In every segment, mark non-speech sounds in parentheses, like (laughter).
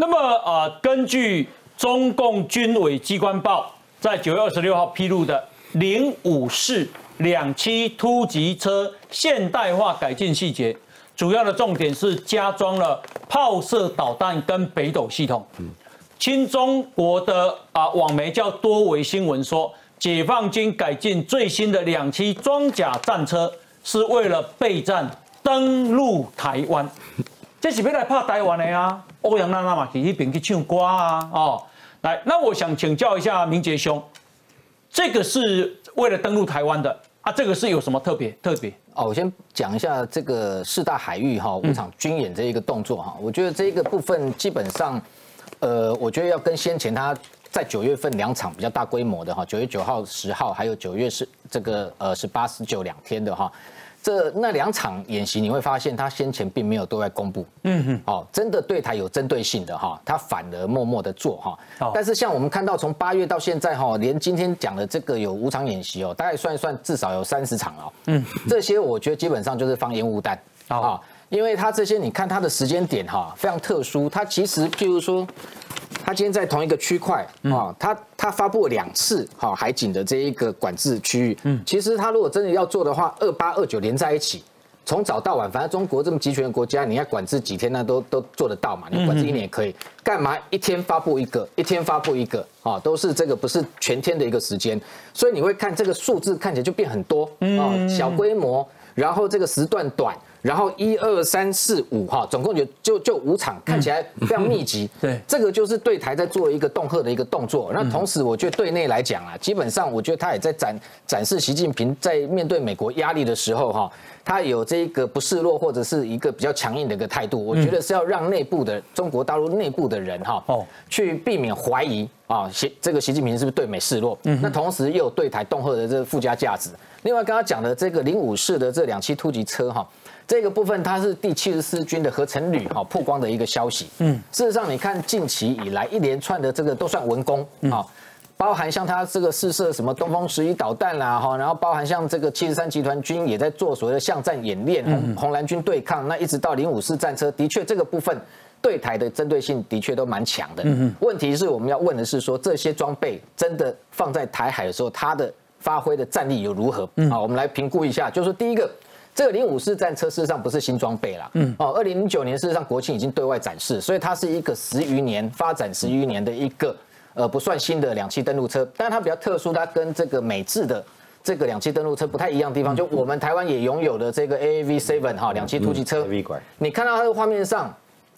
那么呃，根据中共军委机关报在九月二十六号披露的零五式两栖突击车现代化改进细节，主要的重点是加装了炮射导弹跟北斗系统。嗯，新中国的啊网媒叫多维新闻说，解放军改进最新的两栖装甲战车，是为了备战登陆台湾。这是要来拍台湾的啊！欧阳娜娜嘛，去那边去唱歌啊！哦，来，那我想请教一下明杰兄，这个是为了登陆台湾的啊？这个是有什么特别特别？哦，我先讲一下这个四大海域哈五场军演这一个动作哈，我觉得这一个部分基本上，呃，我觉得要跟先前他在九月份两场比较大规模的哈，九月九号、十号，还有九月是这个呃十八、十九两天的哈。这那两场演习，你会发现他先前并没有对外公布，嗯哼，哦，真的对台有针对性的哈，他反而默默的做哈。但是像我们看到从八月到现在哈，连今天讲的这个有五场演习哦，大概算一算至少有三十场哦，嗯，这些我觉得基本上就是放烟雾弹。啊，因为他这些你看他的时间点哈非常特殊，他其实譬如说。他今天在同一个区块啊，他他发布了两次哈海警的这一个管制区域。嗯，其实他如果真的要做的话，二八二九连在一起，从早到晚，反正中国这么集权的国家，你要管制几天那都都做得到嘛。你管制一年也可以，干嘛一天发布一个，一天发布一个啊？都是这个不是全天的一个时间，所以你会看这个数字看起来就变很多啊，小规模，然后这个时段短。然后一二三四五哈，总共就就就五场，看起来非常密集。对，这个就是对台在做一个恫吓的一个动作。那同时，我觉得对内来讲啊，基本上我觉得他也在展展示习近平在面对美国压力的时候哈，他有这个不示弱或者是一个比较强硬的一个态度。我觉得是要让内部的中国大陆内部的人哈，哦，去避免怀疑啊，习这个习近平是不是对美示弱？嗯，那同时又有对台恫吓的这个附加价值。另外，刚刚讲的这个零五式的这两栖突击车哈。这个部分它是第七十四军的合成旅哈曝光的一个消息。嗯，事实上你看近期以来一连串的这个都算文工啊，包含像它这个试射什么东风十一导弹啦哈，然后包含像这个七十三集团军也在做所谓的巷战演练，红红蓝军对抗，那一直到零五式战车，的确这个部分对台的针对性的确都蛮强的。嗯问题是我们要问的是说这些装备真的放在台海的时候，它的发挥的战力又如何？好，我们来评估一下，就是说第一个。这个零五式战车事实上不是新装备啦，嗯，哦，二零零九年事实上国庆已经对外展示，所以它是一个十余年发展十余年的一个呃不算新的两栖登陆车，但是它比较特殊，它跟这个美制的这个两栖登陆车不太一样的地方，就我们台湾也拥有的这个 A A V Seven 哈两栖突击车，你看到它的画面上，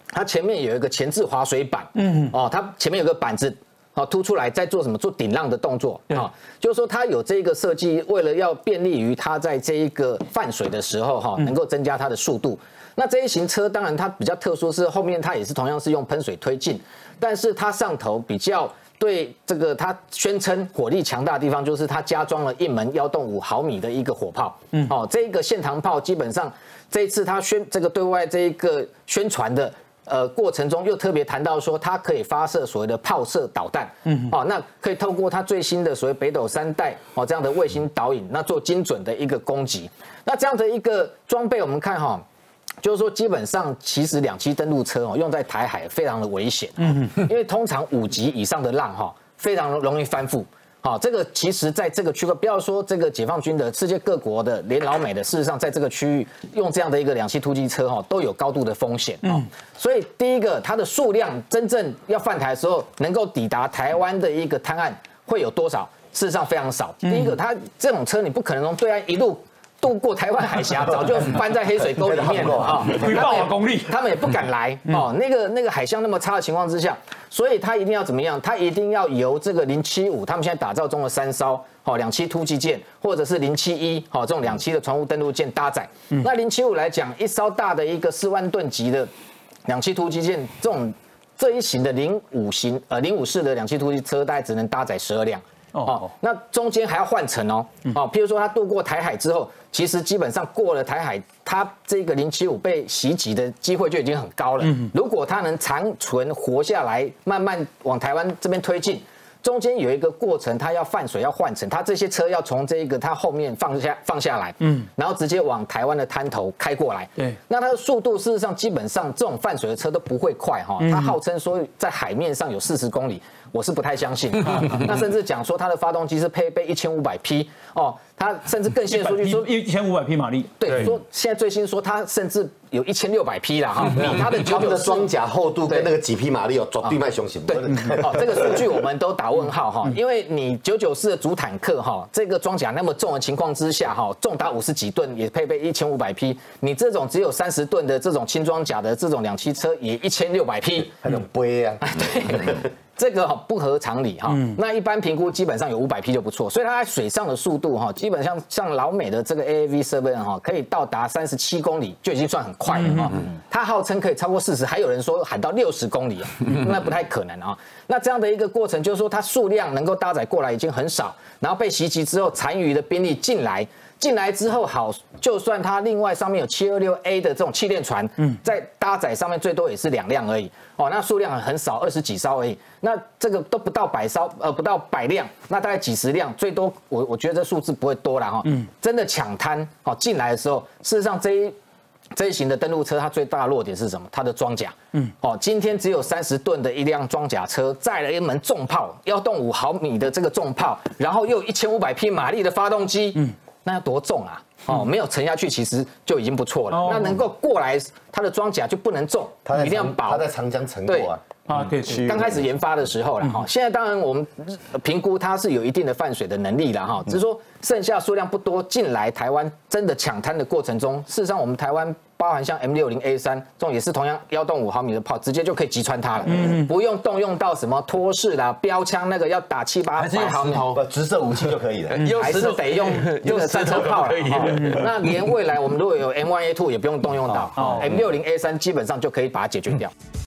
它前面有一个前置滑水板，嗯，哦，它前面有个板子。好，凸出来在做什么？做顶浪的动作啊，就是说它有这个设计，为了要便利于它在这一个泛水的时候哈，能够增加它的速度。那这一型车当然它比较特殊，是后面它也是同样是用喷水推进，但是它上头比较对这个它宣称火力强大的地方，就是它加装了一门幺洞五毫米的一个火炮。嗯，哦，这个线膛炮基本上这一次它宣这个对外这一个宣传的。呃，过程中又特别谈到说，它可以发射所谓的炮射导弹，嗯，哦，那可以透过它最新的所谓北斗三代哦这样的卫星导引，那做精准的一个攻击。那这样的一个装备，我们看哈，就是说基本上其实两栖登陆车哦用在台海非常的危险，嗯，因为通常五级以上的浪哈非常容易翻覆。好，这个其实在这个区块，不要说这个解放军的，世界各国的，连老美的，事实上在这个区域用这样的一个两栖突击车哈，都有高度的风险啊。所以第一个，它的数量真正要犯台的时候，能够抵达台湾的一个滩岸会有多少？事实上非常少。第一个，它这种车你不可能从对岸一路。渡过台湾海峡，(laughs) 早就翻在黑水沟里面了啊！(laughs) 回报我功力，他们也不敢来哦。那个那个海象那么差的情况之下，所以他一定要怎么样？他一定要由这个零七五，他们现在打造中的三艘哦两栖突击舰，或者是零七一哦这种两栖的船坞登陆舰搭载。那零七五来讲，一艘大的一个四万吨级的两栖突击舰，这种这一型的零五型呃零五式的两栖突击车，大概只能搭载十二辆。哦，那中间还要换乘哦，哦，譬如说他渡过台海之后，其实基本上过了台海，他这个零七五被袭击的机会就已经很高了。如果他能长存活下来，慢慢往台湾这边推进，中间有一个过程，它要泛水要换乘，它这些车要从这个它后面放下放下来，嗯，然后直接往台湾的滩头开过来。对，那它的速度事实上基本上这种泛水的车都不会快哈，它号称说在海面上有四十公里。我是不太相信，(laughs) 那甚至讲说它的发动机是配备一千五百匹哦，它甚至更新的数据说一千五百匹马力，对，说现在最新说它甚至有一千六百匹了哈，比它的九九的装甲厚度跟那个几匹马力哦，绝对卖雄心。对，哦，这个数据我们都打问号哈，因为你九九四的主坦克哈，这个装甲那么重的情况之下哈，重达五十几吨也配备一千五百匹，你这种只有三十吨的这种轻装甲的这种两栖车也一千六百匹，很悲啊，(laughs) 对。这个不合常理哈，那一般评估基本上有五百匹就不错，所以它在水上的速度哈，基本上像老美的这个 A A V Seven 哈，可以到达三十七公里就已经算很快了哈。它号称可以超过四十，还有人说喊到六十公里啊，(laughs) 那不太可能啊。那这样的一个过程就是说，它数量能够搭载过来已经很少，然后被袭击之后，残余的兵力进来。进来之后，好，就算它另外上面有七二六 A 的这种气垫船，嗯，在搭载上面最多也是两辆而已，哦，那数量很少，二十几艘而已，那这个都不到百艘，呃，不到百辆，那大概几十辆，最多我我觉得这数字不会多了哈，嗯，真的抢滩，哦，进来的时候，事实上这一这一型的登陆车，它最大的弱点是什么？它的装甲，嗯，哦，今天只有三十吨的一辆装甲车，载了一门重炮，幺洞五毫米的这个重炮，然后又一千五百匹马力的发动机，嗯。那要多重啊？哦，没有沉下去，其实就已经不错了。那能够过来，它的装甲就不能重，一定要薄。它在长江沉过啊。啊，对，刚开始研发的时候了哈。现在当然我们评估它是有一定的泛水的能力了哈，只是说剩下数量不多，进来台湾真的抢滩的过程中，事实上我们台湾。包含像 M 六零 A 三这种也是同样幺洞五毫米的炮，直接就可以击穿它了，嗯。不用动用到什么托式啦、标枪那个要打七八百毫米，直射武器就可以了，还是得用 (laughs) 用战车炮了。那连未来我们如果有 M one A two 也不用动用到，M 六零 A 三基本上就可以把它解决掉。